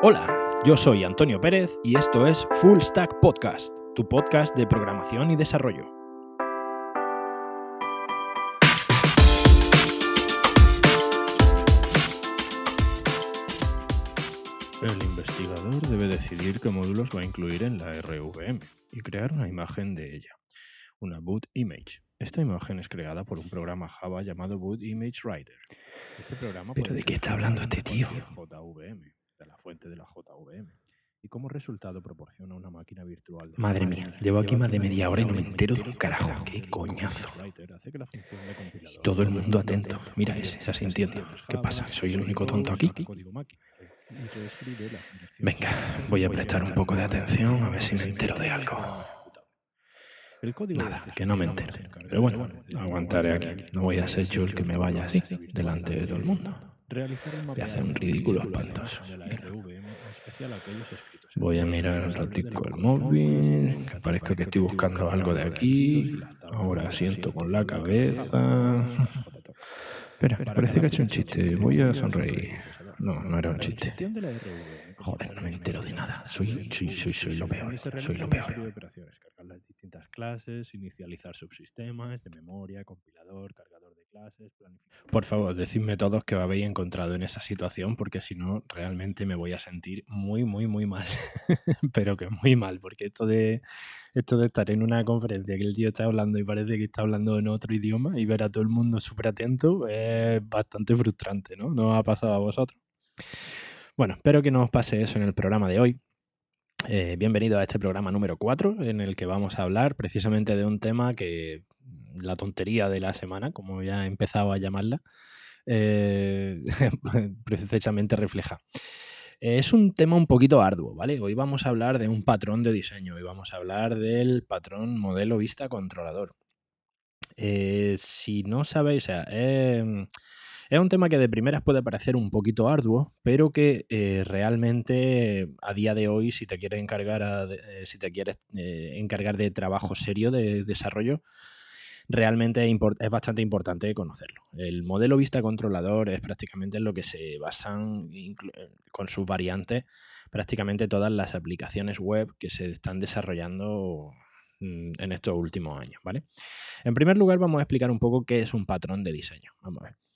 Hola, yo soy Antonio Pérez y esto es Full Stack Podcast, tu podcast de programación y desarrollo. El investigador debe decidir qué módulos va a incluir en la RVM y crear una imagen de ella, una boot image. Esta imagen es creada por un programa Java llamado Boot Image Writer. Este programa ¿Pero de qué está hablando este tío? JVM, de la fuente de la JVM. Y como resultado proporciona una máquina virtual. de Madre mía, llevo aquí más de media hora y no me entero de un carajo. ¡Qué coñazo! Compilador Todo el mundo atento. Mira ese, ya se entiende. ¿Qué pasa? ¿Soy el único tonto aquí? Y direcciones Venga, voy a prestar un poco de atención a ver si me entero de algo. Nada, acceso que no me encarga Pero bueno, aguantaré aquí. No voy a ser yo el que me vaya así, delante de todo el mundo. Realizar un Voy a hacer un ridículo espantoso. Voy a mirar un ratico el móvil, que parezca que estoy buscando algo de aquí. Ahora siento con la cabeza. Espera, parece que he hecho un chiste. Voy a sonreír. No, no era un chiste. Joder, no me entero de nada. Soy, soy, soy, soy lo peor. Soy lo peor. Cargar las distintas clases, inicializar subsistemas de memoria, compilador, cargador de Por favor, decidme todos que os habéis encontrado en esa situación, porque si no, realmente me voy a sentir muy, muy, muy mal. Pero que muy mal, porque esto de, esto de estar en una conferencia que el tío está hablando y parece que está hablando en otro idioma y ver a todo el mundo súper atento es bastante frustrante, ¿no? ¿No ha pasado a vosotros? Bueno, espero que no os pase eso en el programa de hoy. Eh, bienvenido a este programa número 4, en el que vamos a hablar precisamente de un tema que la tontería de la semana, como ya he empezado a llamarla, eh, precisamente refleja. Es un tema un poquito arduo, ¿vale? Hoy vamos a hablar de un patrón de diseño, hoy vamos a hablar del patrón modelo vista controlador. Eh, si no sabéis, o sea, eh, es un tema que de primeras puede parecer un poquito arduo, pero que eh, realmente a día de hoy, si te quieres encargar, a si te quieres encargar de trabajo serio de desarrollo, realmente es, bastante importante conocerlo. El modelo vista controlador es prácticamente en lo que se basan con sus variantes prácticamente todas las aplicaciones web que se están desarrollando mm, en estos últimos años, ¿vale? En primer lugar, vamos a explicar un poco qué es un patrón de diseño. Vamos a ver.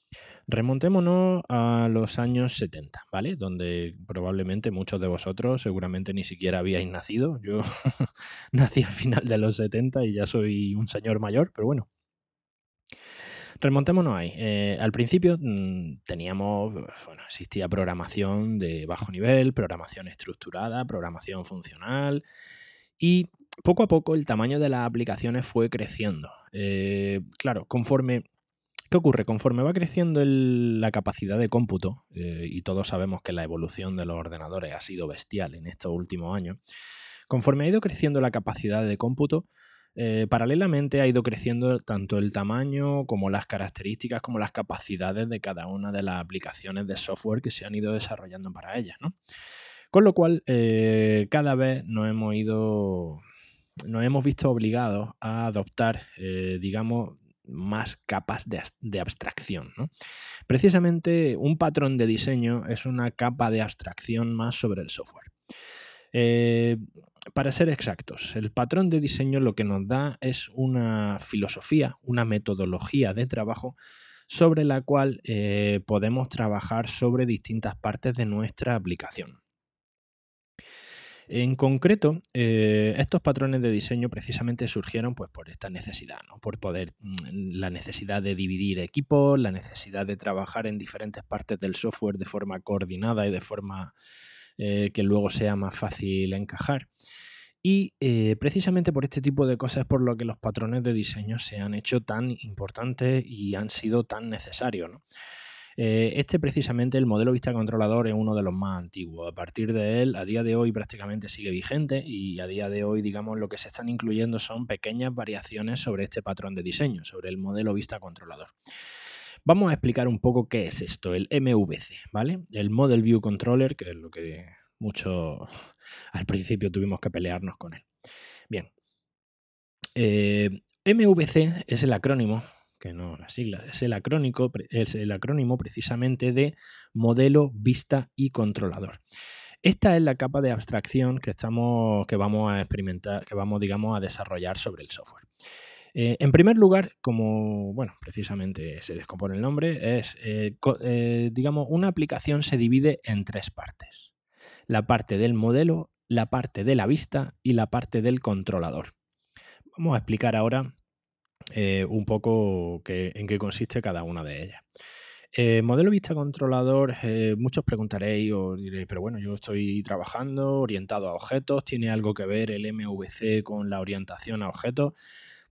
Remontémonos a los años 70, ¿vale? Donde probablemente muchos de vosotros seguramente ni siquiera habíais nacido. Yo nací al final de los 70 y ya soy un señor mayor, pero bueno. Remontémonos ahí. Eh, al principio mm, teníamos, bueno, existía programación de bajo nivel, programación estructurada, programación funcional y poco a poco el tamaño de las aplicaciones fue creciendo. Eh, claro, conforme ¿Qué ocurre? Conforme va creciendo la capacidad de cómputo, eh, y todos sabemos que la evolución de los ordenadores ha sido bestial en estos últimos años, conforme ha ido creciendo la capacidad de cómputo, eh, paralelamente ha ido creciendo tanto el tamaño como las características, como las capacidades de cada una de las aplicaciones de software que se han ido desarrollando para ellas. Con lo cual, eh, cada vez nos hemos ido, nos hemos visto obligados a adoptar, digamos, más capas de, de abstracción. ¿no? Precisamente un patrón de diseño es una capa de abstracción más sobre el software. Eh, para ser exactos, el patrón de diseño lo que nos da es una filosofía, una metodología de trabajo sobre la cual eh, podemos trabajar sobre distintas partes de nuestra aplicación. En concreto, eh, estos patrones de diseño precisamente surgieron pues, por esta necesidad, ¿no? por poder, mm, la necesidad de dividir equipos, la necesidad de trabajar en diferentes partes del software de forma coordinada y de forma eh, que luego sea más fácil encajar. Y eh, precisamente por este tipo de cosas es por lo que los patrones de diseño se han hecho tan importantes y han sido tan necesarios. ¿no? Eh, este precisamente, el modelo vista controlador, es uno de los más antiguos. A partir de él, a día de hoy prácticamente sigue vigente y a día de hoy, digamos, lo que se están incluyendo son pequeñas variaciones sobre este patrón de diseño, sobre el modelo vista controlador. Vamos a explicar un poco qué es esto, el MVC, ¿vale? El Model View Controller, que es lo que mucho al principio tuvimos que pelearnos con él. Bien. Eh, MVC es el acrónimo que no las siglas, es el, acrónico, es el acrónimo precisamente de modelo, vista y controlador. Esta es la capa de abstracción que, estamos, que vamos a experimentar, que vamos, digamos, a desarrollar sobre el software. Eh, en primer lugar, como, bueno, precisamente se descompone el nombre, es, eh, eh, digamos, una aplicación se divide en tres partes. La parte del modelo, la parte de la vista y la parte del controlador. Vamos a explicar ahora un poco en qué consiste cada una de ellas. modelo vista controlador, muchos preguntaréis o diréis, pero bueno, yo estoy trabajando orientado a objetos, ¿tiene algo que ver el MVC con la orientación a objetos?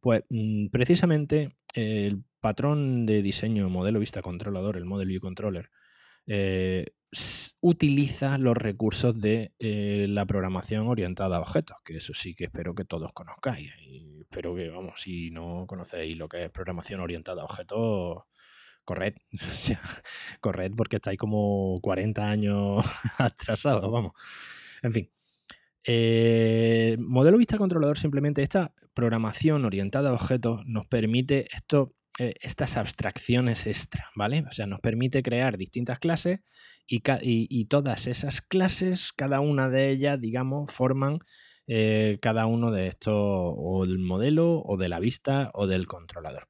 Pues mm, precisamente el patrón de diseño modelo vista controlador, el Model View Controller, eh, utiliza los recursos de eh, la programación orientada a objetos, que eso sí que espero que todos conozcáis. Y espero que, vamos, si no conocéis lo que es programación orientada a objetos, corred, corred porque estáis como 40 años atrasados, vamos. En fin, eh, modelo vista controlador, simplemente esta programación orientada a objetos nos permite esto, eh, estas abstracciones extra, ¿vale? O sea, nos permite crear distintas clases y, todas esas clases, cada una de ellas, digamos, forman eh, cada uno de estos, o del modelo, o de la vista, o del controlador.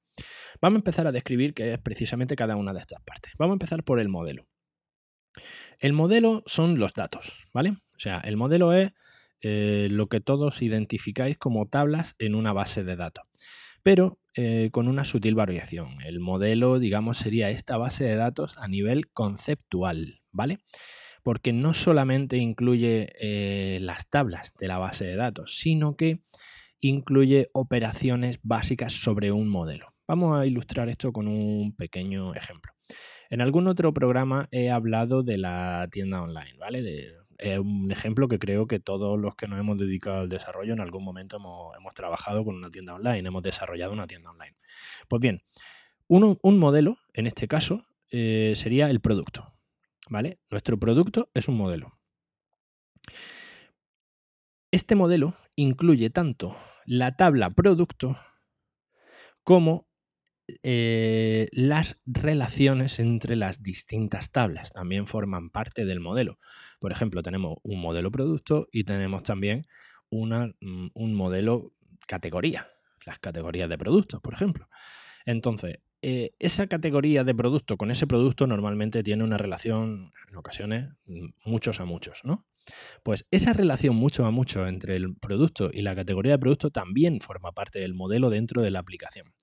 Vamos a empezar a describir qué es precisamente cada una de estas partes. Vamos a empezar por el modelo. El modelo son los datos, ¿vale? O sea, el modelo es eh, lo que todos identificáis como tablas en una base de datos, pero eh, con una sutil variación. El modelo, digamos, sería esta base de datos a nivel conceptual, ¿vale? Porque no solamente incluye eh, las tablas de la base de datos, sino que incluye operaciones básicas sobre un modelo. Vamos a ilustrar esto con un pequeño ejemplo. En algún otro programa he hablado de la tienda online, ¿vale? De es un ejemplo que creo que todos los que nos hemos dedicado al desarrollo en algún momento hemos, trabajado con una tienda online, hemos desarrollado una tienda online. Pues bien, un modelo, en este caso, eh, sería el producto. ¿Vale? Nuestro producto es un modelo. Este modelo incluye tanto la tabla producto como eh, las relaciones entre las distintas tablas también forman parte del modelo. Por ejemplo, tenemos un modelo producto y tenemos también mm, un modelo categoría, las categorías de productos, por ejemplo. Entonces, eh, esa categoría de producto con ese producto normalmente tiene una relación, en ocasiones, mm, muchos a muchos, ¿no? Pues esa relación mucho a mucho entre el producto y la categoría de producto también forma parte del modelo dentro de la aplicación.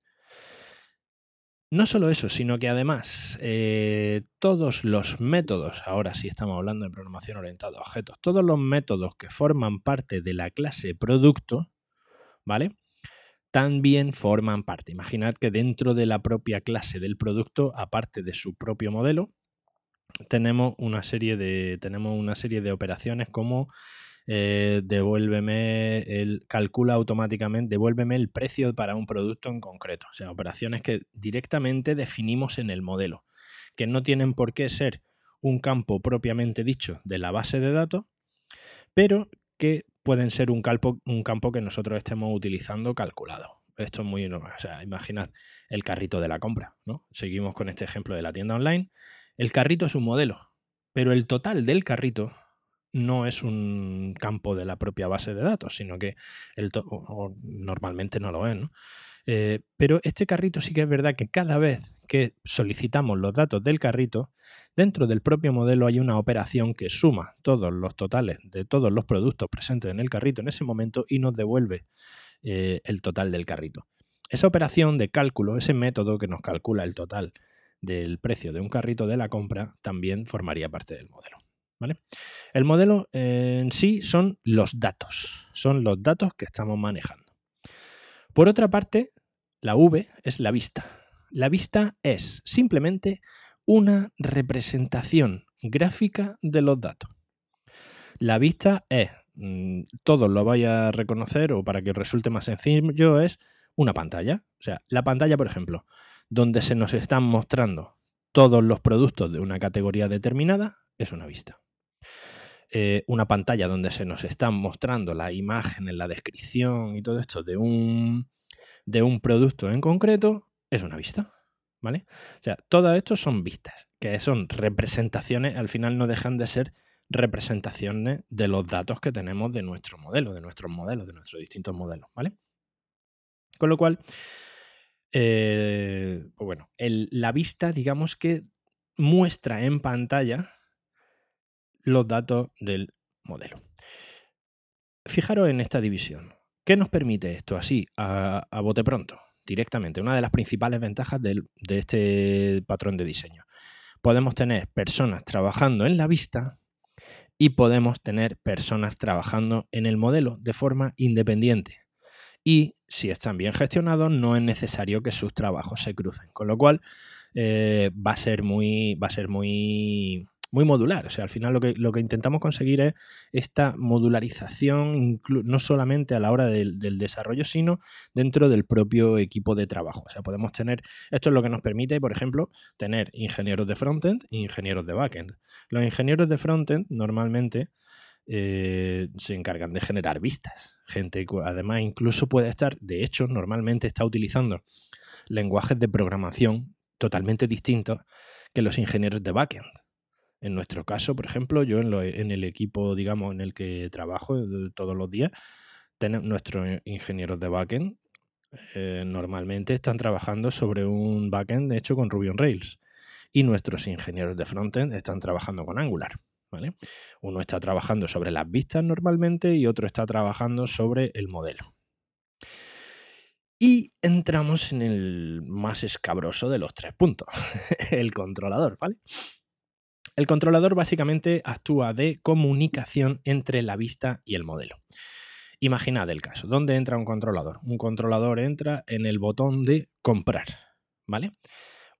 No solo eso, sino que además eh, todos los métodos, ahora sí estamos hablando de programación orientada a objetos, todos los métodos que forman parte de la clase producto, ¿vale? También forman parte. Imaginad que dentro de la propia clase del producto, aparte de su propio modelo, tenemos una serie de, tenemos una serie de operaciones como eh, devuélveme el, calcula automáticamente, devuélveme el precio para un producto en concreto. O sea, operaciones que directamente definimos en el modelo, que no tienen por qué ser un campo propiamente dicho de la base de datos, pero que pueden ser un campo, un campo que nosotros estemos utilizando calculado. Esto es muy, o sea, imaginad el carrito de la compra, ¿no? Seguimos con este ejemplo de la tienda online. El carrito es un modelo, pero el total del carrito no es un campo de la propia base de datos, sino que el normalmente no lo es. ¿no? Eh, pero este carrito sí que es verdad que cada vez que solicitamos los datos del carrito, dentro del propio modelo hay una operación que suma todos los totales de todos los productos presentes en el carrito en ese momento y nos devuelve eh, el total del carrito. Esa operación de cálculo, ese método que nos calcula el total del precio de un carrito de la compra, también formaría parte del modelo. El modelo en sí son los datos, son los datos que estamos manejando. Por otra parte, la V es la vista. La vista es simplemente una representación gráfica de los datos. La vista es, mm, todos lo vais a reconocer o para que resulte más sencillo, es una pantalla. O sea, la pantalla, por ejemplo, donde se nos están mostrando todos los productos de una categoría determinada, es una vista. Eh, una pantalla donde se nos están mostrando la imagen, en la descripción y todo esto de un, de un producto en concreto, es una vista. ¿Vale? O sea, todo esto son vistas, que son representaciones, al final no dejan de ser representaciones de los datos que tenemos de nuestro modelo, de nuestros modelos, de nuestros distintos modelos, ¿vale? Con lo cual, eh, pues bueno, la vista, digamos que muestra en pantalla los datos del modelo. Fijaros en esta división. ¿Qué nos permite esto así, a, bote pronto, directamente? Una de las principales ventajas de este patrón de diseño. Podemos tener personas trabajando en la vista y podemos tener personas trabajando en el modelo de forma independiente. Y si están bien gestionados, no es necesario que sus trabajos se crucen. Con lo cual, eh, va a ser muy. Va a ser muy muy modular. O sea, al final lo que, lo que intentamos conseguir es esta modularización, no solamente a la hora del, desarrollo, sino dentro del propio equipo de trabajo. O sea, podemos tener, esto es lo que nos permite, por ejemplo, tener ingenieros de frontend e ingenieros de backend. Los ingenieros de frontend normalmente eh, se encargan de generar vistas. Gente, además, incluso puede estar, de hecho, normalmente está utilizando lenguajes de programación totalmente distintos que los ingenieros de backend. En nuestro caso, por ejemplo, yo en, el equipo, digamos, en el que trabajo eh, todos los días, tenemos nuestros ingenieros de backend eh, normalmente están trabajando sobre un backend hecho con Ruby on Rails y nuestros ingenieros de frontend están trabajando con Angular. ¿vale? Uno está trabajando sobre las vistas normalmente y otro está trabajando sobre el modelo. Y entramos en el más escabroso de los tres puntos, el controlador, ¿vale? El controlador básicamente actúa de comunicación entre la vista y el modelo. Imaginad el caso. ¿Dónde entra un controlador? Un controlador entra en el botón de comprar, ¿vale?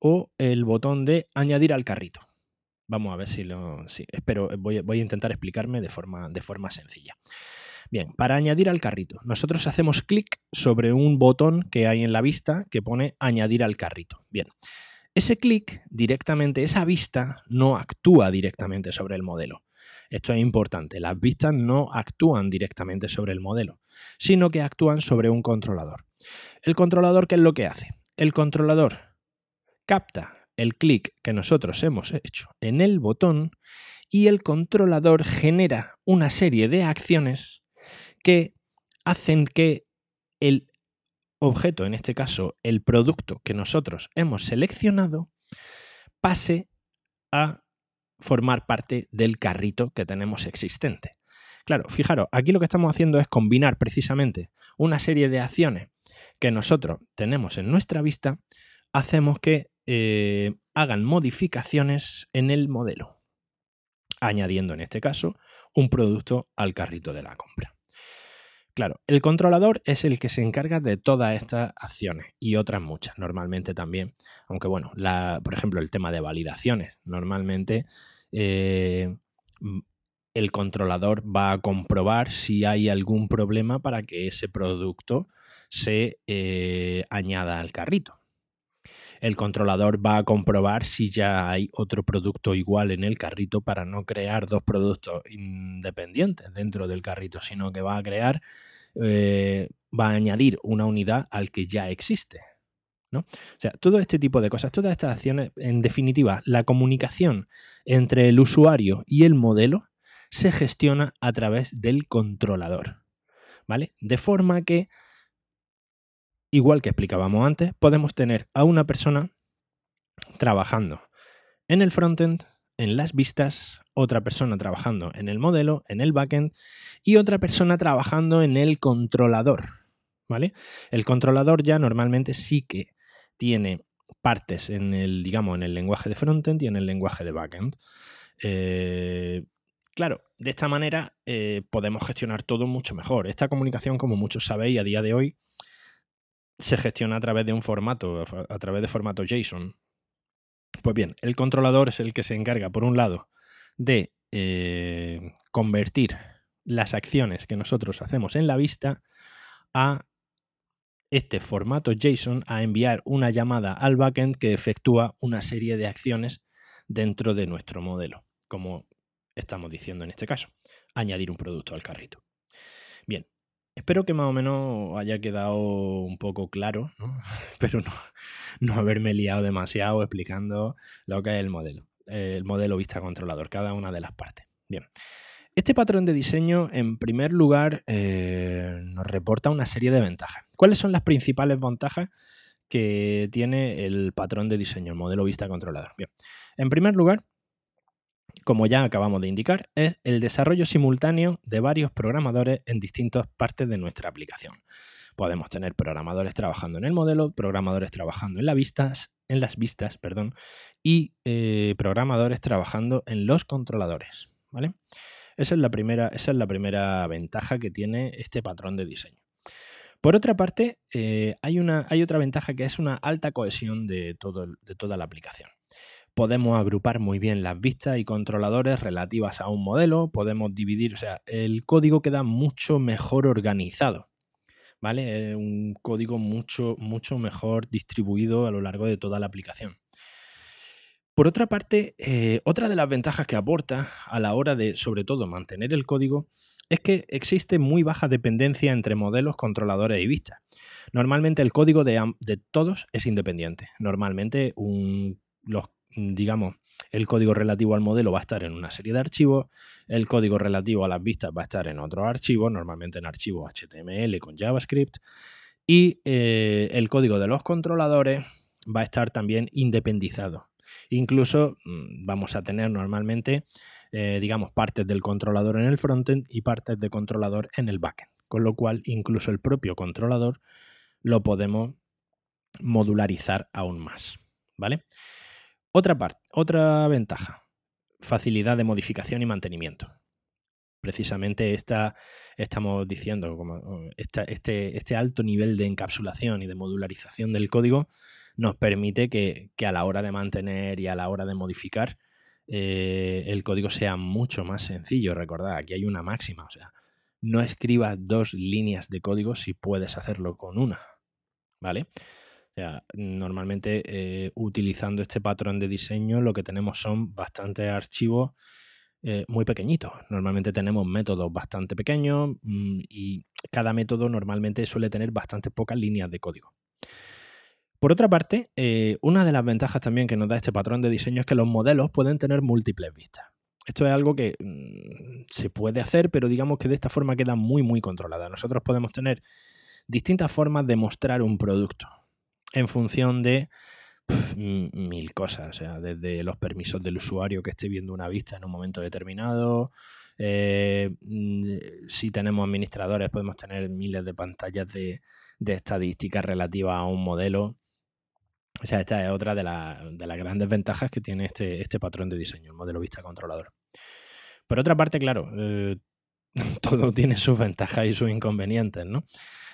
O el botón de añadir al carrito. Vamos a ver si lo. Sí, espero, voy, voy a intentar explicarme de forma, de forma sencilla. Bien, para añadir al carrito, nosotros hacemos clic sobre un botón que hay en la vista que pone añadir al carrito. Bien, ese clic directamente, esa vista no actúa directamente sobre el modelo. Esto es importante, las vistas no actúan directamente sobre el modelo, sino que actúan sobre un controlador. ¿El controlador qué es lo que hace? El controlador capta el clic que nosotros hemos hecho en el botón y el controlador genera una serie de acciones que hacen que el objeto, en este caso el producto que nosotros hemos seleccionado, pase a formar parte del carrito que tenemos existente. Claro, fijaros, aquí lo que estamos haciendo es combinar precisamente una serie de acciones que nosotros tenemos en nuestra vista, hacemos que eh, hagan modificaciones en el modelo, añadiendo en este caso un producto al carrito de la compra. Claro, el controlador es el que se encarga de todas estas acciones y otras muchas, normalmente también. Aunque bueno, por ejemplo, el tema de validaciones. Normalmente eh, el controlador va a comprobar si hay algún problema para que ese producto se eh, añada al carrito. El controlador va a comprobar si ya hay otro producto igual en el carrito para no crear dos productos independientes dentro del carrito, sino que va a crear eh, va a añadir una unidad al que ya existe. ¿no? O sea, todo este tipo de cosas, todas estas acciones, en definitiva, la comunicación entre el usuario y el modelo se gestiona a través del controlador. ¿Vale? De forma que, igual que explicábamos antes, podemos tener a una persona trabajando en el frontend, en las vistas, otra persona trabajando en el modelo, en el backend, y otra persona trabajando en el controlador. ¿Vale? El controlador ya normalmente sí que tiene partes en el, digamos, en el lenguaje de frontend y en el lenguaje de backend. Eh, claro, de esta manera eh, podemos gestionar todo mucho mejor. Esta comunicación, como muchos sabéis, a día de hoy se gestiona a través de un formato, a través de formato JSON. Pues bien, el controlador es el que se encarga, por un lado, de eh, convertir las acciones que nosotros hacemos en la vista a este formato JSON, a enviar una llamada al backend que efectúa una serie de acciones dentro de nuestro modelo, como estamos diciendo en este caso, añadir un producto al carrito. Bien, espero que más o menos haya quedado un poco claro, pero no, no haberme liado demasiado explicando lo que es el modelo el modelo vista controlador, cada una de las partes. Bien. Este patrón de diseño, en primer lugar, eh, nos reporta una serie de ventajas. ¿Cuáles son las principales ventajas que tiene el patrón de diseño, el modelo vista controlador? Bien, en primer lugar, como ya acabamos de indicar, es el desarrollo simultáneo de varios programadores en distintas partes de nuestra aplicación. Podemos tener programadores trabajando en el modelo, programadores trabajando en, las vistas, perdón, y eh, programadores trabajando en los controladores. ¿vale? Esa es la primera, esa es la primera ventaja que tiene este patrón de diseño. Por otra parte, eh, hay, una, hay, otra ventaja que es una alta cohesión de, todo, de toda la aplicación. Podemos agrupar muy bien las vistas y controladores relativas a un modelo, podemos dividir, o sea, el código queda mucho mejor organizado, ¿vale? Un código mucho, mucho mejor distribuido a lo largo de toda la aplicación. Por otra parte, eh, otra de las ventajas que aporta a la hora de, sobre todo, mantener el código es que existe muy baja dependencia entre modelos, controladores y vistas. Normalmente el código de, todos es independiente. Normalmente los, digamos, el código relativo al modelo va a estar en una serie de archivos, el código relativo a las vistas va a estar en otro archivo, normalmente en archivos HTML con JavaScript, y eh, el código de los controladores va a estar también independizado. Incluso mm, vamos a tener normalmente, eh, digamos, partes del controlador en el frontend y partes de controlador en el backend. Con lo cual, incluso el propio controlador lo podemos modularizar aún más. ¿Vale? Otra parte, otra ventaja, facilidad de modificación y mantenimiento. Precisamente esta, estamos diciendo, como este, este alto nivel de encapsulación y de modularización del código nos permite que, a la hora de mantener y a la hora de modificar eh, el código sea mucho más sencillo. Recordad, aquí hay una máxima, o sea, no escribas dos líneas de código si puedes hacerlo con una, ¿vale? O sea, normalmente eh, utilizando este patrón de diseño lo que tenemos son bastantes archivos eh, muy pequeñitos. Normalmente tenemos métodos bastante pequeños mm, y cada método normalmente suele tener bastante pocas líneas de código. Por otra parte, eh, una de las ventajas también que nos da este patrón de diseño es que los modelos pueden tener múltiples vistas. Esto es algo que mm, se puede hacer, pero digamos que de esta forma queda muy, muy controlada. Nosotros podemos tener distintas formas de mostrar un producto en función de mil cosas, o sea, desde los permisos del usuario que esté viendo una vista en un momento determinado. Eh, mm, si tenemos administradores, podemos tener miles de pantallas de, de estadísticas relativas a un modelo. O sea, esta es otra de, las grandes ventajas que tiene este, este, patrón de diseño, el modelo vista controlador. Por otra parte, claro, eh, todo tiene sus ventajas y sus inconvenientes, ¿no?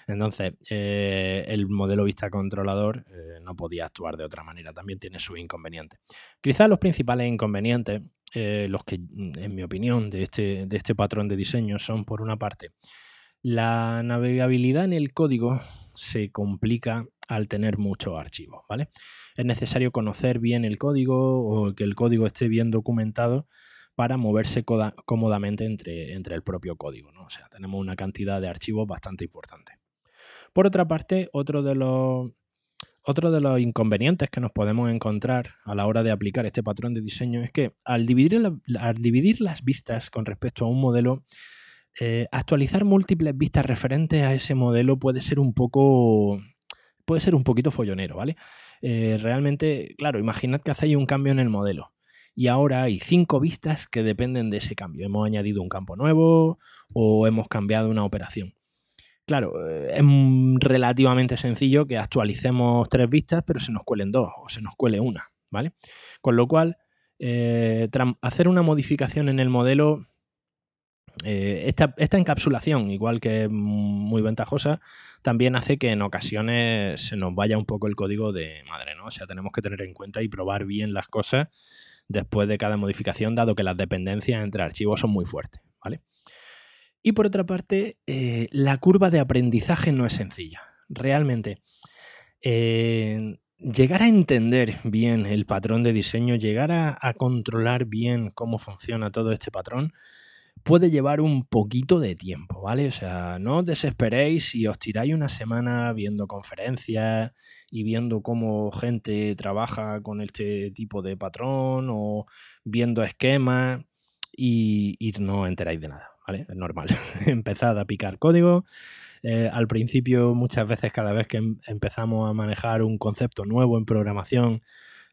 Entonces, eh, el modelo vista controlador eh, no podía actuar de otra manera, también tiene sus inconvenientes. Quizás los principales inconvenientes, los que, en mi opinión, de este, de este patrón de diseño son, por una parte, la navegabilidad en el código se complica al tener muchos archivos, ¿vale? Es necesario conocer bien el código o que el código esté bien documentado para moverse cómodamente entre, entre el propio código, ¿no? O sea, tenemos una cantidad de archivos bastante importante. Por otra parte, otro de los, de los inconvenientes que nos podemos encontrar a la hora de aplicar este patrón de diseño es que al dividir, al dividir las vistas con respecto a un modelo, eh, actualizar múltiples vistas referentes a ese modelo puede ser un poco. puede ser un poquito follonero, ¿vale? Eh, realmente, claro, imaginad que hacéis un cambio en el modelo. Y ahora hay cinco vistas que dependen de ese cambio. Hemos añadido un campo nuevo o hemos cambiado una operación. Claro, eh, es relativamente sencillo que actualicemos tres vistas, pero se nos cuelen dos o se nos cuele una, ¿vale? Con lo cual, hacer una modificación en el modelo eh, esta, encapsulación, igual que muy ventajosa, también hace que en ocasiones se nos vaya un poco el código de madre, ¿no? O sea, tenemos que tener en cuenta y probar bien las cosas después de cada modificación, dado que las dependencias entre archivos son muy fuertes, ¿vale? Y por otra parte, eh, la curva de aprendizaje no es sencilla. Realmente, eh, llegar a entender bien el patrón de diseño, llegar a controlar bien cómo funciona todo este patrón, puede llevar un poquito de tiempo, ¿vale? O sea, no os desesperéis si os tiráis una semana viendo conferencias y viendo cómo gente trabaja con este tipo de patrón o viendo esquemas. y, no enteráis de nada, ¿vale? Es normal. Empezad a picar código. Eh, al principio, muchas veces, cada vez que em, empezamos a manejar un concepto nuevo en programación,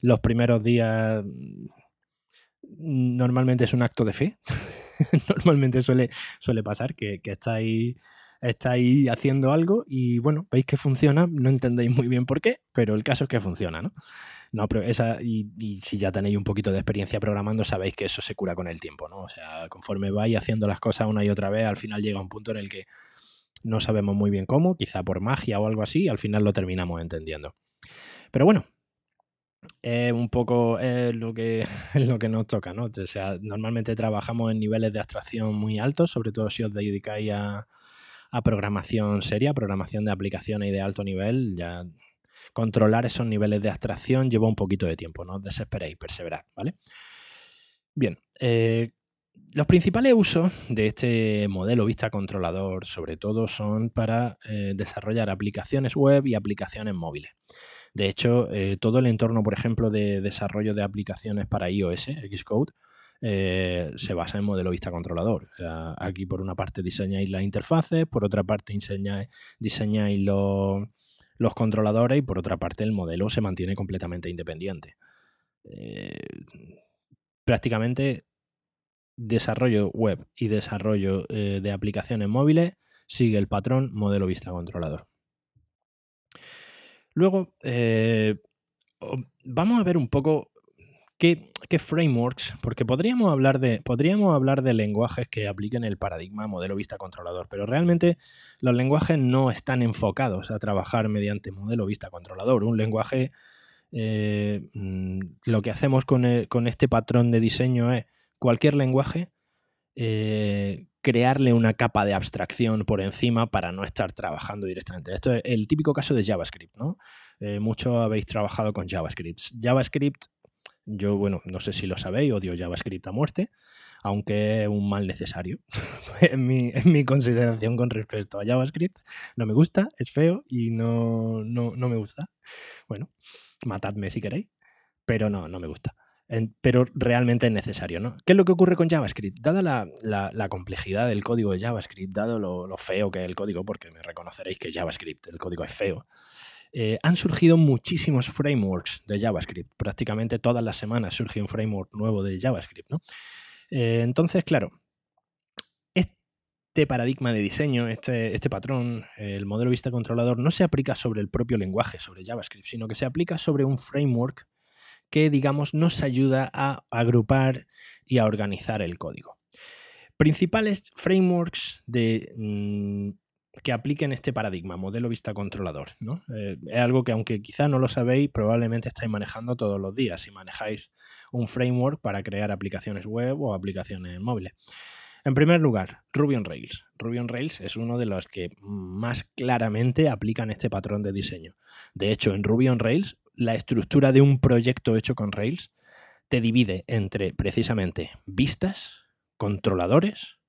los primeros días mm, normalmente es un acto de fe. normalmente suele, suele pasar que, que estáis estáis haciendo algo y bueno, veis que funciona, no entendéis muy bien por qué, pero el caso es que funciona, ¿no? No, pero esa, y, si ya tenéis un poquito de experiencia programando, sabéis que eso se cura con el tiempo, ¿no? O sea, conforme vais haciendo las cosas una y otra vez, al final llega un punto en el que no sabemos muy bien cómo, quizá por magia o algo así, al final lo terminamos entendiendo. Pero bueno, es un poco lo, que, lo que nos toca, ¿no? O sea, normalmente trabajamos en niveles de abstracción muy altos, sobre todo si os dedicáis a, a programación seria, programación de aplicaciones y de alto nivel, ya controlar esos niveles de abstracción lleva un poquito de tiempo, no os desesperéis, perseverad, ¿vale? Bien, eh, los principales usos de este modelo vista controlador, sobre todo, son para eh, desarrollar aplicaciones web y aplicaciones móviles. De hecho, eh, todo el entorno, por ejemplo, de desarrollo de aplicaciones para iOS, Xcode, eh, se basa en modelo vista controlador. aquí por una parte diseñáis las interfaces, por otra parte diseñáis, diseñáis los, controladores y por otra parte el modelo se mantiene completamente independiente. Eh, prácticamente desarrollo web y desarrollo eh, de aplicaciones móviles sigue el patrón modelo vista controlador. Luego, vamos a ver un poco ¿Qué, frameworks? Porque podríamos hablar, de, podríamos hablar de lenguajes que apliquen el paradigma modelo vista controlador, pero realmente los lenguajes no están enfocados a trabajar mediante modelo vista controlador. Un lenguaje, eh, mm, lo que hacemos con, este patrón de diseño es cualquier lenguaje, eh, crearle una capa de abstracción por encima para no estar trabajando directamente. Esto es el típico caso de JavaScript, ¿no? Eh, muchos habéis trabajado con JavaScript. JavaScript yo, bueno, no sé si lo sabéis, odio JavaScript a muerte, aunque un mal necesario en, mi, en, mi, consideración con respecto a JavaScript. No me gusta, es feo y no, no, no me gusta. Bueno, matadme si queréis, pero no, no me gusta. pero realmente es necesario, ¿no? ¿Qué es lo que ocurre con JavaScript? Dada la, la, complejidad del código de JavaScript, dado lo, lo, feo que es el código, porque me reconoceréis que JavaScript, el código es feo, eh, han surgido muchísimos frameworks de JavaScript. Prácticamente todas las semanas surge un framework nuevo de JavaScript. ¿no? Eh, entonces, claro, este paradigma de diseño, este, este patrón, el modelo vista controlador, no se aplica sobre el propio lenguaje, sobre JavaScript, sino que se aplica sobre un framework que, digamos, nos ayuda a agrupar y a organizar el código. Principales frameworks de mm, que apliquen este paradigma, modelo vista controlador. ¿no? Eh, es algo que aunque quizá no lo sabéis, probablemente estáis manejando todos los días si manejáis un framework para crear aplicaciones web o aplicaciones móviles. En primer lugar, Ruby on Rails. Ruby on Rails es uno de los que más claramente aplican este patrón de diseño. De hecho, en Ruby on Rails, la estructura de un proyecto hecho con Rails te divide entre precisamente vistas, controladores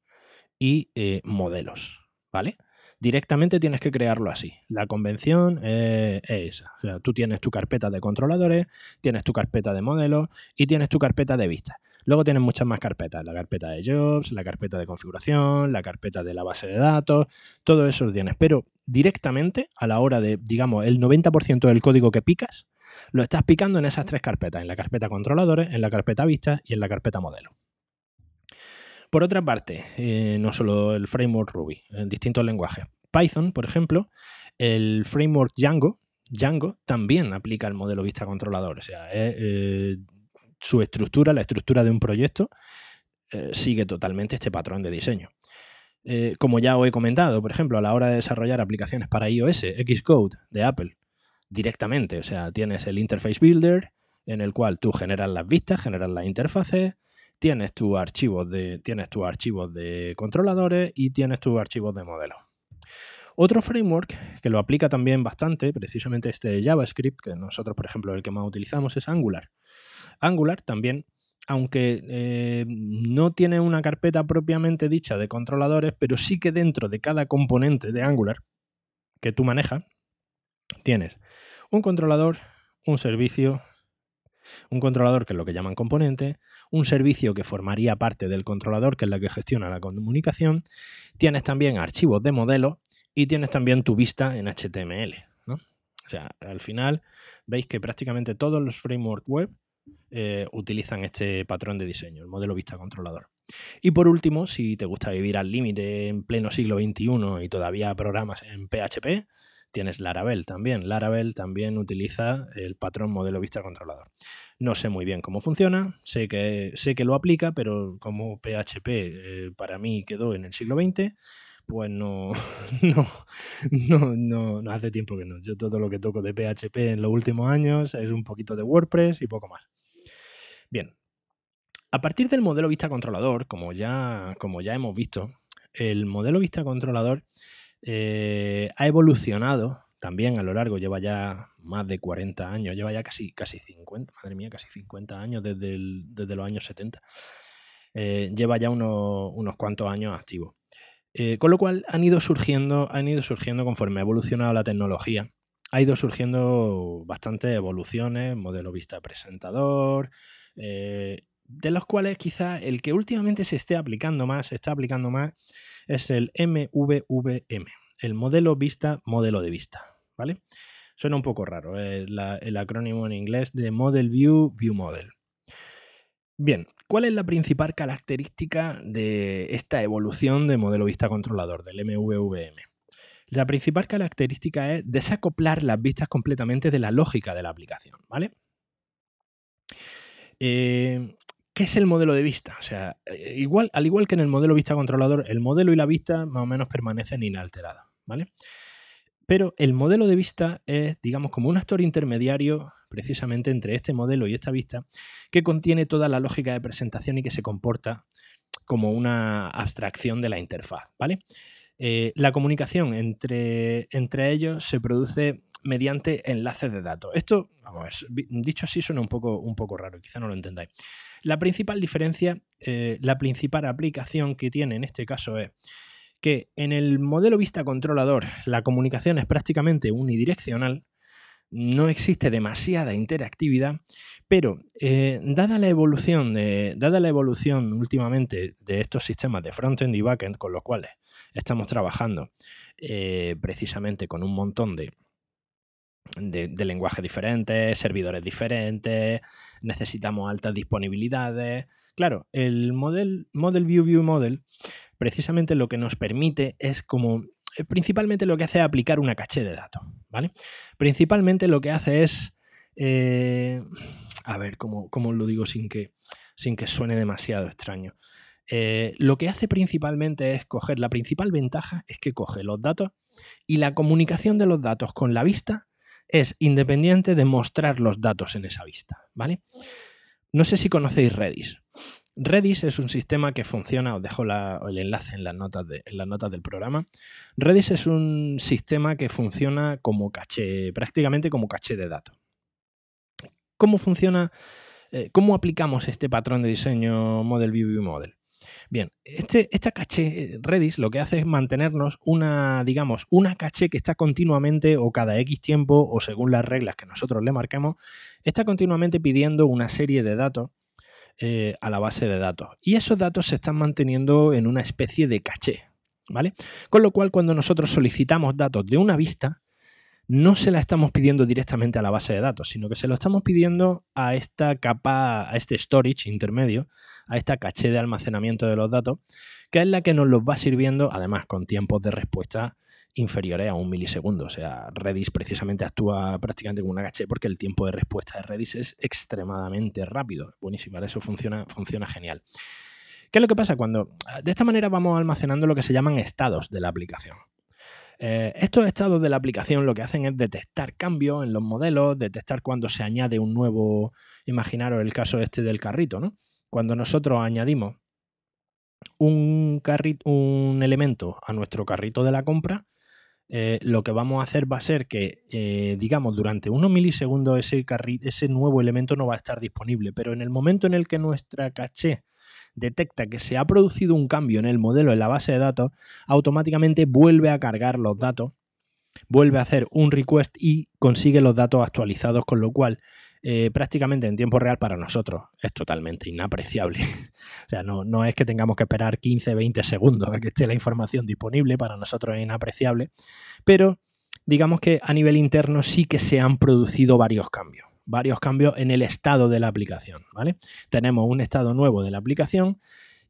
y eh, modelos. ¿Vale? Directamente tienes que crearlo así. La convención es esa. O sea, tú tienes tu carpeta de controladores, tienes tu carpeta de modelos y tienes tu carpeta de vistas. Luego tienes muchas más carpetas, la carpeta de jobs, la carpeta de configuración, la carpeta de la base de datos, todo eso lo tienes. Pero directamente a la hora de, digamos, el 90% del código que picas, lo estás picando en esas tres carpetas, en la carpeta controladores, en la carpeta vistas y en la carpeta modelo. Por otra parte, eh, no solo el framework Ruby, en distintos lenguajes. Python, por ejemplo, el framework Django, Django también aplica el modelo vista controlador. O sea, eh, su estructura, la estructura de un proyecto, eh, sigue totalmente este patrón de diseño. como ya os he comentado, por ejemplo, a la hora de desarrollar aplicaciones para iOS, Xcode de Apple, directamente, o sea, tienes el Interface Builder, en el cual tú generas las vistas, generas las interfaces, tienes tus archivos de, tienes tus archivos de controladores y tienes tus archivos de modelos. Otro framework que lo aplica también bastante, precisamente este de JavaScript, que nosotros, por ejemplo, el que más utilizamos es Angular. Angular también, aunque eh, no tiene una carpeta propiamente dicha de controladores, pero sí que dentro de cada componente de Angular que tú manejas, tienes un controlador, un servicio, Un controlador, que es lo que llaman componente, un servicio que formaría parte del controlador, que es la que gestiona la comunicación. Tienes también archivos de modelo y tienes también tu vista en HTML. O sea, al final veis que prácticamente todos los frameworks web eh, utilizan este patrón de diseño, el modelo vista controlador. Y por último, si te gusta vivir al límite en pleno siglo XXI y todavía programas en PHP, tienes Laravel también. Laravel también utiliza el patrón modelo vista controlador. No sé muy bien cómo funciona, sé que, sé que lo aplica, pero como PHP eh, para mí quedó en el siglo XX, pues no, no, no, no, hace tiempo que no. Yo todo lo que toco de PHP en los últimos años es un poquito de WordPress y poco más. Bien, a partir del modelo vista controlador, como ya, como ya hemos visto, el modelo vista controlador eh, ha evolucionado también a lo largo, lleva ya más de 40 años, lleva ya casi, casi 50, madre mía, casi 50 años desde, desde los años 70. Eh, lleva ya unos, unos cuantos años activo. Eh, con lo cual han ido surgiendo, han ido surgiendo conforme ha evolucionado la tecnología. Ha ido surgiendo bastantes evoluciones, modelo vista presentador, de los cuales quizá el que últimamente se esté aplicando más, se está aplicando más, es el MVVM, el modelo vista, modelo de vista. ¿Vale? Suena un poco raro, eh, el acrónimo en inglés de Model View, View Model. Bien, ¿cuál es la principal característica de esta evolución de modelo vista controlador, del MVVM? La principal característica es desacoplar las vistas completamente de la lógica de la aplicación, ¿vale? Eh, ¿Qué es el modelo de vista? O sea, eh, igual, al igual que en el modelo vista controlador, el modelo y la vista más o menos permanecen inalterados, ¿vale? Pero el modelo de vista es, digamos, como un actor intermediario precisamente entre este modelo y esta vista, que contiene toda la lógica de presentación y que se comporta como una abstracción de la interfaz, ¿vale? Eh, la comunicación entre, entre ellos se produce mediante enlaces de datos. Esto, vamos a ver, dicho así suena un poco, un poco raro, quizá no lo entendáis. La principal diferencia, eh, la principal aplicación que tiene en este caso es que en el modelo vista controlador la comunicación es prácticamente unidireccional, no existe demasiada interactividad, pero eh, dada, la evolución de, dada la evolución últimamente de estos sistemas de frontend y backend con los cuales estamos trabajando eh, precisamente con un montón de, de, lenguajes diferentes, servidores diferentes, necesitamos altas disponibilidades. Claro, el model, model View View Model precisamente lo que nos permite es como eh, principalmente lo que hace es aplicar una caché de datos, ¿vale? Principalmente lo que hace es, eh, a ver, ¿cómo, lo digo sin que, sin que suene demasiado extraño? Eh, lo que hace principalmente es coger, la principal ventaja es que coge los datos y la comunicación de los datos con la vista es independiente de mostrar los datos en esa vista, ¿vale? No sé si conocéis Redis. Redis es un sistema que funciona, os dejo el enlace en las, notas del programa. Redis es un sistema que funciona como caché, prácticamente como caché de datos. ¿Cómo funciona? Eh, ¿Cómo aplicamos este patrón de diseño Model View View Model? Bien, este, esta caché Redis lo que hace es mantenernos una, digamos, una caché que está continuamente o cada X tiempo o según las reglas que nosotros le marquemos, está continuamente pidiendo una serie de datos eh, a la base de datos. Y esos datos se están manteniendo en una especie de caché, ¿vale? Con lo cual, cuando nosotros solicitamos datos de una vista, no se la estamos pidiendo directamente a la base de datos, sino que se lo estamos pidiendo a esta capa, a este storage intermedio, a esta caché de almacenamiento de los datos, que es la que nos los va sirviendo, además, con tiempos de respuesta inferiores a un milisegundo. O sea, Redis precisamente actúa prácticamente como una caché porque el tiempo de respuesta de Redis es extremadamente rápido. Buenísimo, eso funciona, funciona genial. ¿Qué es lo que pasa? Cuando de esta manera vamos almacenando lo que se llaman estados de la aplicación. Eh, estos estados de la aplicación lo que hacen es detectar cambios en los modelos, detectar cuando se añade un nuevo, imaginaros el caso este del carrito, ¿no? Cuando nosotros añadimos un, carrito, un elemento a nuestro carrito de la compra, eh, lo que vamos a hacer va a ser que, eh, digamos, durante unos milisegundos ese, ese nuevo elemento no va a estar disponible, pero en el momento en el que nuestra caché detecta que se ha producido un cambio en el modelo en la base de datos, automáticamente vuelve a cargar los datos vuelve a hacer un request y consigue los datos actualizados, con lo cual eh, prácticamente en tiempo real para nosotros es totalmente inapreciable. o sea, no, no, es que tengamos que esperar 15, 20 segundos a que esté la información disponible, para nosotros es inapreciable, pero digamos que a nivel interno sí que se han producido varios cambios, varios cambios en el estado de la aplicación, ¿vale? Tenemos un estado nuevo de la aplicación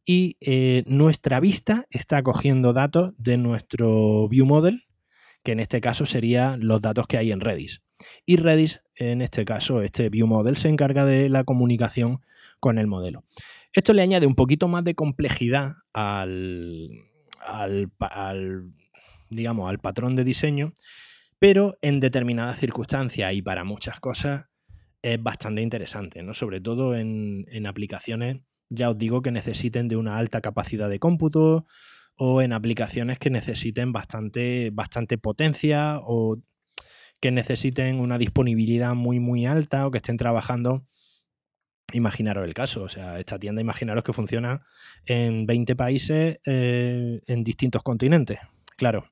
y eh, nuestra vista está cogiendo datos de nuestro view model, que en este caso serían los datos que hay en Redis. Y Redis, en este caso, este view model, se encarga de la comunicación con el modelo. Esto le añade un poquito más de complejidad al, digamos, al patrón de diseño, pero en determinadas circunstancias y para muchas cosas es bastante interesante, ¿no? Sobre todo en, en aplicaciones, ya os digo, que necesiten de una alta capacidad de cómputo o en aplicaciones que necesiten bastante, bastante potencia o que necesiten una disponibilidad muy, muy alta o que estén trabajando. Imaginaros el caso, o sea, esta tienda, imaginaros que funciona en 20 países eh, en distintos continentes. Claro,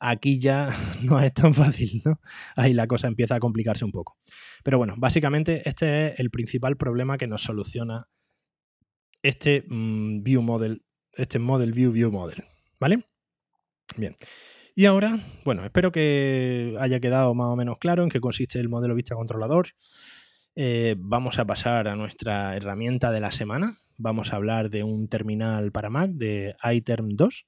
aquí ya no es tan fácil, ¿no? Ahí la cosa empieza a complicarse un poco. Pero bueno, básicamente este es el principal problema que nos soluciona este mm, View Model, este Model View View Model, ¿vale? Bien. Y ahora, bueno, espero que haya quedado más o menos claro en qué consiste el modelo vista controlador. Eh, vamos a pasar a nuestra herramienta de la semana. Vamos a hablar de un terminal para Mac de iTerm 2.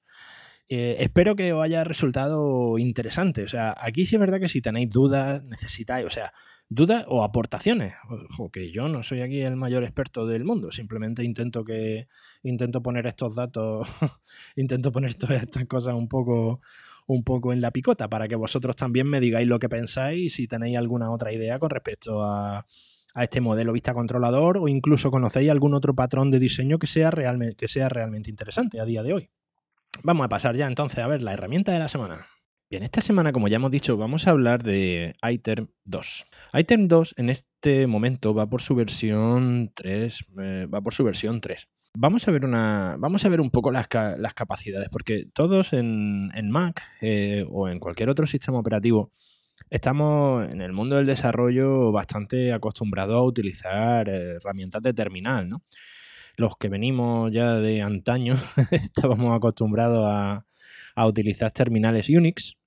Eh, espero que os haya resultado interesante. O sea, aquí sí es verdad que si tenéis dudas, necesitáis, o sea, dudas o aportaciones. Ojo, que yo no soy aquí el mayor experto del mundo. Simplemente intento que intento poner estos datos, intento poner todas estas cosas un poco un poco en la picota para que vosotros también me digáis lo que pensáis y si tenéis alguna otra idea con respecto a, este modelo vista controlador o incluso conocéis algún otro patrón de diseño que sea, que sea realmente interesante a día de hoy. Vamos a pasar ya entonces a ver la herramienta de la semana. Bien, esta semana, como ya hemos dicho, vamos a hablar de iTerm 2. iTerm 2 en este momento va por su versión 3, eh, va por su versión 3. Vamos a ver una. Vamos a ver un poco las, capacidades, porque todos en, Mac eh, o en cualquier otro sistema operativo estamos en el mundo del desarrollo bastante acostumbrados a utilizar eh, herramientas de terminal, ¿no? Los que venimos ya de antaño estábamos acostumbrados a, utilizar terminales Unix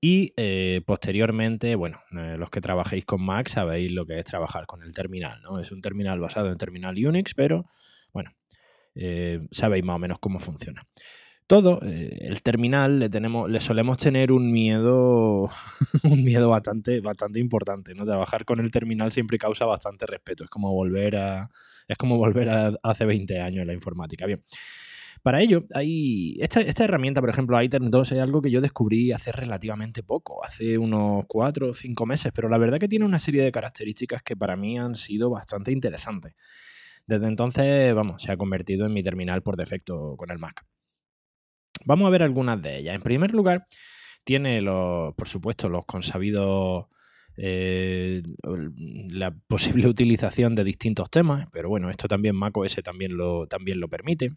y eh, posteriormente, bueno, eh, los que trabajéis con Mac sabéis lo que es trabajar con el terminal, ¿no? Es un terminal basado en terminal Unix, pero bueno, eh, sabéis más o menos cómo funciona. Todo, el terminal le tenemos, le solemos tener un miedo, un miedo bastante, bastante importante, ¿no? Trabajar con el terminal siempre causa bastante respeto. Es como volver a. Es como volver a hace 20 años en la informática. Bien. Para ello, hay esta, herramienta, por ejemplo, item 2, es algo que yo descubrí hace relativamente poco, hace unos 4 o 5 meses, pero la verdad que tiene una serie de características que para mí han sido bastante interesantes. Desde entonces, vamos, se ha convertido en mi terminal por defecto con el Mac. Vamos a ver algunas de ellas. En primer lugar, tiene, los, por supuesto, los consabidos eh, la posible utilización de distintos temas, pero bueno, esto también macOS también lo, también lo permite.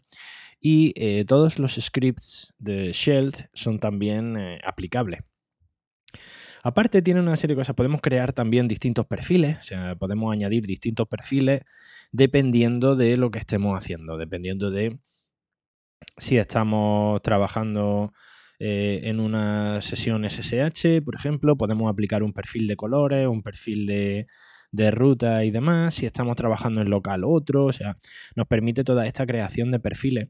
Y eh, todos los scripts de Shell son también eh, aplicables. Aparte tiene una serie de cosas, podemos crear también distintos perfiles, o sea, podemos añadir distintos perfiles dependiendo de lo que estemos haciendo, dependiendo de si estamos trabajando eh, en una sesión SSH, por ejemplo, podemos aplicar un perfil de colores, un perfil de, ruta y demás. Si estamos trabajando en local, otro. O sea, nos permite toda esta creación de perfiles.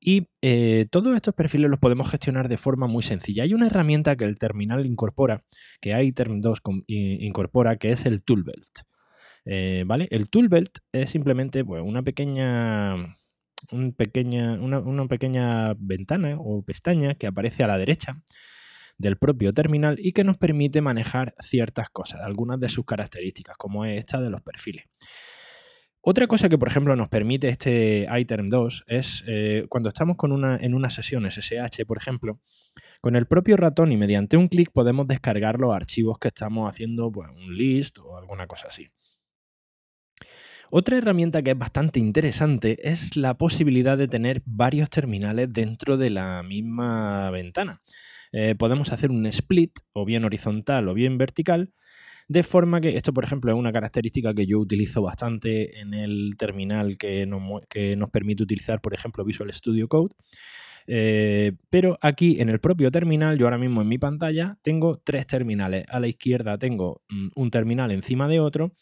Y eh, todos estos perfiles los podemos gestionar de forma muy sencilla. Hay una herramienta que el terminal incorpora, que iTerm 2 incorpora, que es el Toolbelt. Eh, ¿Vale? El Toolbelt es simplemente pues, una pequeña pequeña, una, pequeña ventana o pestaña que aparece a la derecha del propio terminal y que nos permite manejar ciertas cosas, algunas de sus características, como es esta de los perfiles. Otra cosa que, por ejemplo, nos permite este item 2 es eh, cuando estamos con una, en una sesión SSH, por ejemplo, con el propio ratón y mediante un clic podemos descargar los archivos que estamos haciendo, pues, un list o alguna cosa así. Otra herramienta que es bastante interesante es la posibilidad de tener varios terminales dentro de la misma ventana. eh, podemos hacer un split, o bien horizontal o bien vertical, de forma que esto, por ejemplo, es una característica que yo utilizo bastante en el terminal que nos, permite utilizar, por ejemplo, Visual Studio Code. Eh, pero aquí en el propio terminal, yo ahora mismo en mi pantalla tengo tres terminales. A la izquierda tengo mm, un terminal encima de otro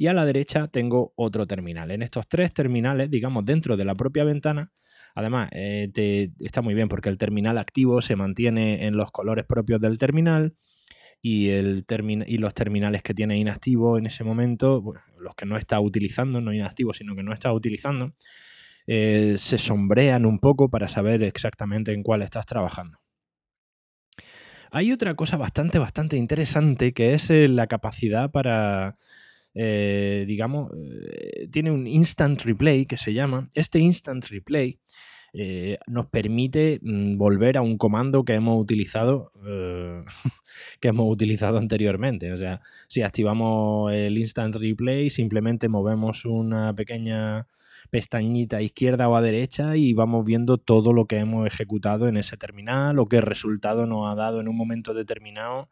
y a la derecha tengo otro terminal. En estos tres terminales, digamos, dentro de la propia ventana, además eh, está muy bien porque el terminal activo se mantiene en los colores propios del terminal y, el y los terminales que tiene inactivo en ese momento, los que no está utilizando, no inactivo, sino que no está utilizando, eh, se sombrean un poco para saber exactamente en cuál estás trabajando. Hay otra cosa bastante, bastante interesante que es eh, la capacidad para, eh, digamos, tiene un instant replay que se llama. Este instant replay nos permite mm, volver a un comando que hemos utilizado que hemos utilizado anteriormente. O sea, si activamos el instant replay, simplemente movemos una pequeña pestañita a izquierda o a derecha y vamos viendo todo lo que hemos ejecutado en ese terminal o qué resultado nos ha dado en un momento determinado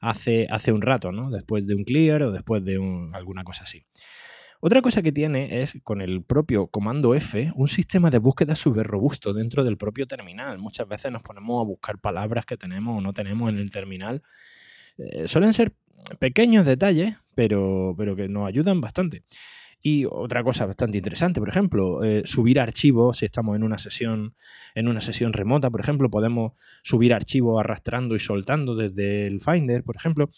hace, hace un rato, ¿no? Después de un clear o después de alguna cosa así. Otra cosa que tiene es con el propio comando F un sistema de búsqueda súper robusto dentro del propio terminal. Muchas veces nos ponemos a buscar palabras que tenemos o no tenemos en el terminal. Eh, suelen ser pequeños detalles, pero, pero que nos ayudan bastante. Y otra cosa bastante interesante, por ejemplo, eh, subir archivos, si estamos en una sesión, en una sesión remota, por ejemplo, podemos subir archivos arrastrando y soltando desde el Finder, por ejemplo.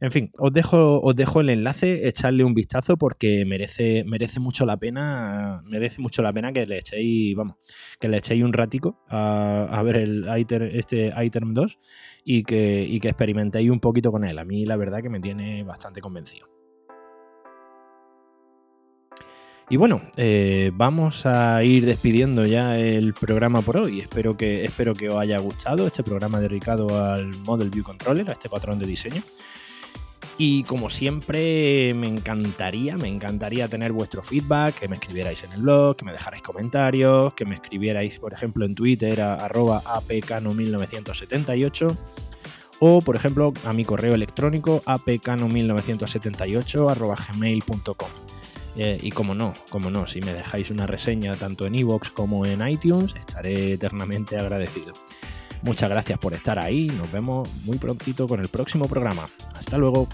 En fin, os dejo, os dejo el enlace, echarle un vistazo porque merece, merece mucho la pena, merece mucho la pena que le echéis, vamos, que le echéis un ratico a, ver el este item 2 y que, y que experimentéis un poquito con él. A mí la verdad que me tiene bastante convencido. Y bueno, eh, vamos a ir despidiendo ya el programa por hoy. Espero que, espero que os haya gustado este programa dedicado al Model View Controller, a este patrón de diseño. Y como siempre, me encantaría, me encantaría tener vuestro feedback, que me escribierais en el blog, que me dejarais comentarios, que me escribierais, por ejemplo, en Twitter a arroba apcano1978 o, por ejemplo, a mi correo electrónico apcano1978 arroba gmail.com. Eh, y como no, como no, si me dejáis una reseña tanto en iVoox como en iTunes, estaré eternamente agradecido. Muchas gracias por estar ahí, nos vemos muy prontito con el próximo programa. Hasta luego.